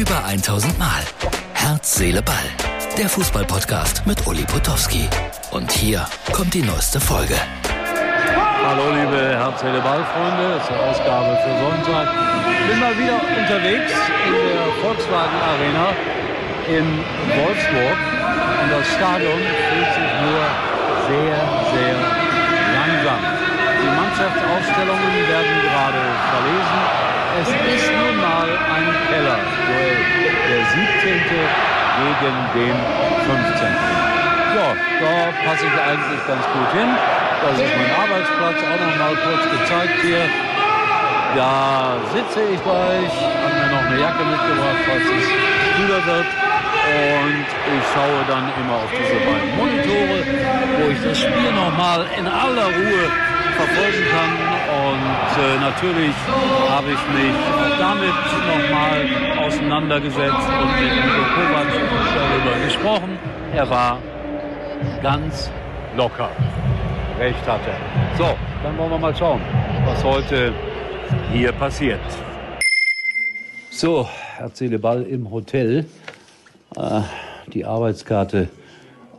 Über 1000 Mal. Herz, Seele, Ball. Der Fußballpodcast mit Uli Potowski. Und hier kommt die neueste Folge. Hallo liebe Herz, Seele, Ball Freunde. Das ist die Ausgabe für Sonntag. Ich bin mal wieder unterwegs in der Volkswagen Arena in Wolfsburg. Und das Stadion fühlt sich nur sehr, sehr langsam. Die Mannschaftsaufstellungen werden gerade verlesen. Es ist nun mal ein Keller-Duell. Der 17. gegen den 15. Ja, da passe ich eigentlich ganz gut hin. Das ist mein Arbeitsplatz, auch noch mal kurz gezeigt hier. Da sitze ich gleich, habe mir noch eine Jacke mitgebracht, falls es kühler wird. Und ich schaue dann immer auf diese beiden Monitore, wo ich das Spiel noch mal in aller Ruhe verfolgen kann. Natürlich habe ich mich damit nochmal auseinandergesetzt und mit Nico Kovac darüber gesprochen. Er war ganz locker. Recht hat er. So, dann wollen wir mal schauen, was heute hier passiert. So, erzähle Ball im Hotel. Äh, die Arbeitskarte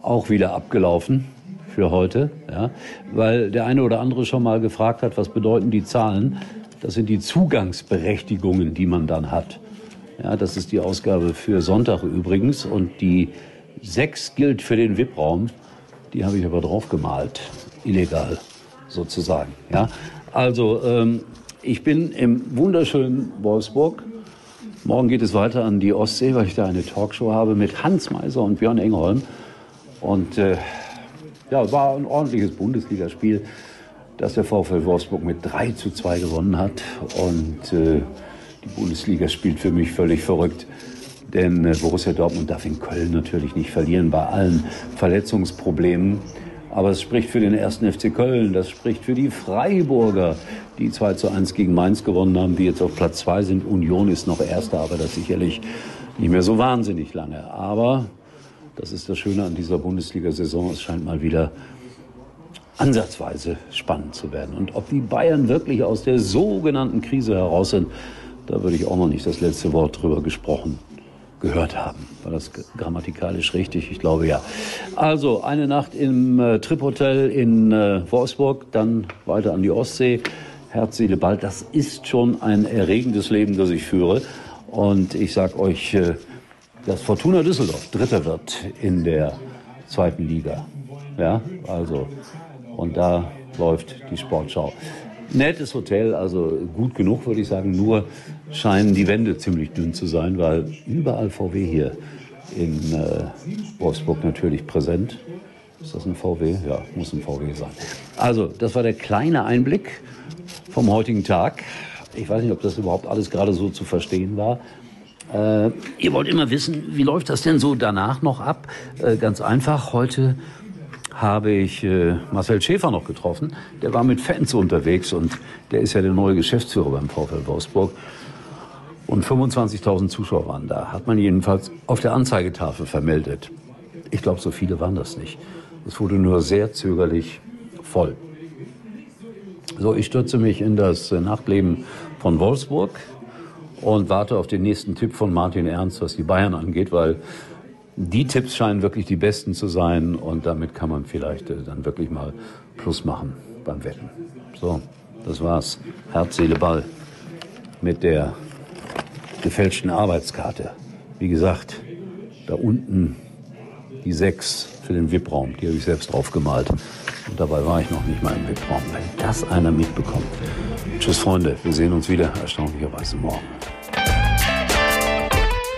auch wieder abgelaufen für heute, ja, weil der eine oder andere schon mal gefragt hat, was bedeuten die Zahlen? Das sind die Zugangsberechtigungen, die man dann hat. Ja, das ist die Ausgabe für Sonntag übrigens und die 6 gilt für den VIP-Raum. Die habe ich aber drauf gemalt, illegal sozusagen. Ja, also ähm, ich bin im wunderschönen Wolfsburg. Morgen geht es weiter an die Ostsee, weil ich da eine Talkshow habe mit Hans Meiser und Björn Engholm. Und äh, ja, war ein ordentliches Bundesligaspiel, das der VfL Wolfsburg mit 3 zu 2 gewonnen hat. Und äh, die Bundesliga spielt für mich völlig verrückt. Denn äh, Borussia Dortmund darf in Köln natürlich nicht verlieren bei allen Verletzungsproblemen. Aber es spricht für den ersten FC Köln, das spricht für die Freiburger, die 2 zu 1 gegen Mainz gewonnen haben, die jetzt auf Platz 2 sind. Union ist noch Erster, aber das sicherlich nicht mehr so wahnsinnig lange. Aber das ist das Schöne an dieser Bundesliga-Saison. Es scheint mal wieder ansatzweise spannend zu werden. Und ob die Bayern wirklich aus der sogenannten Krise heraus sind, da würde ich auch noch nicht das letzte Wort drüber gesprochen gehört haben. War das grammatikalisch richtig? Ich glaube ja. Also eine Nacht im äh, Trip-Hotel in äh, Wolfsburg, dann weiter an die Ostsee. Herz, Seele, Ball. Das ist schon ein erregendes Leben, das ich führe. Und ich sag euch, äh, dass Fortuna Düsseldorf Dritter wird in der zweiten Liga. Ja, also, und da läuft die Sportschau. Nettes Hotel, also gut genug, würde ich sagen. Nur scheinen die Wände ziemlich dünn zu sein, weil überall VW hier in äh, Wolfsburg natürlich präsent. Ist das ein VW? Ja, muss ein VW sein. Also, das war der kleine Einblick vom heutigen Tag. Ich weiß nicht, ob das überhaupt alles gerade so zu verstehen war. Äh, ihr wollt immer wissen, wie läuft das denn so danach noch ab? Äh, ganz einfach, heute habe ich äh, Marcel Schäfer noch getroffen. Der war mit Fans unterwegs und der ist ja der neue Geschäftsführer beim VfL Wolfsburg. Und 25.000 Zuschauer waren da. Hat man jedenfalls auf der Anzeigetafel vermeldet. Ich glaube, so viele waren das nicht. Es wurde nur sehr zögerlich voll. So, ich stürze mich in das Nachtleben von Wolfsburg und warte auf den nächsten Tipp von Martin Ernst, was die Bayern angeht, weil die Tipps scheinen wirklich die besten zu sein und damit kann man vielleicht äh, dann wirklich mal Plus machen beim Wetten. So, das war's. Herz, Seele, Ball mit der gefälschten Arbeitskarte. Wie gesagt, da unten die sechs für den VIP-Raum, die habe ich selbst draufgemalt. Und dabei war ich noch nicht mal im VIP-Raum. Wenn das einer mitbekommt. Tschüss, Freunde. Wir sehen uns wieder erstaunlicherweise morgen.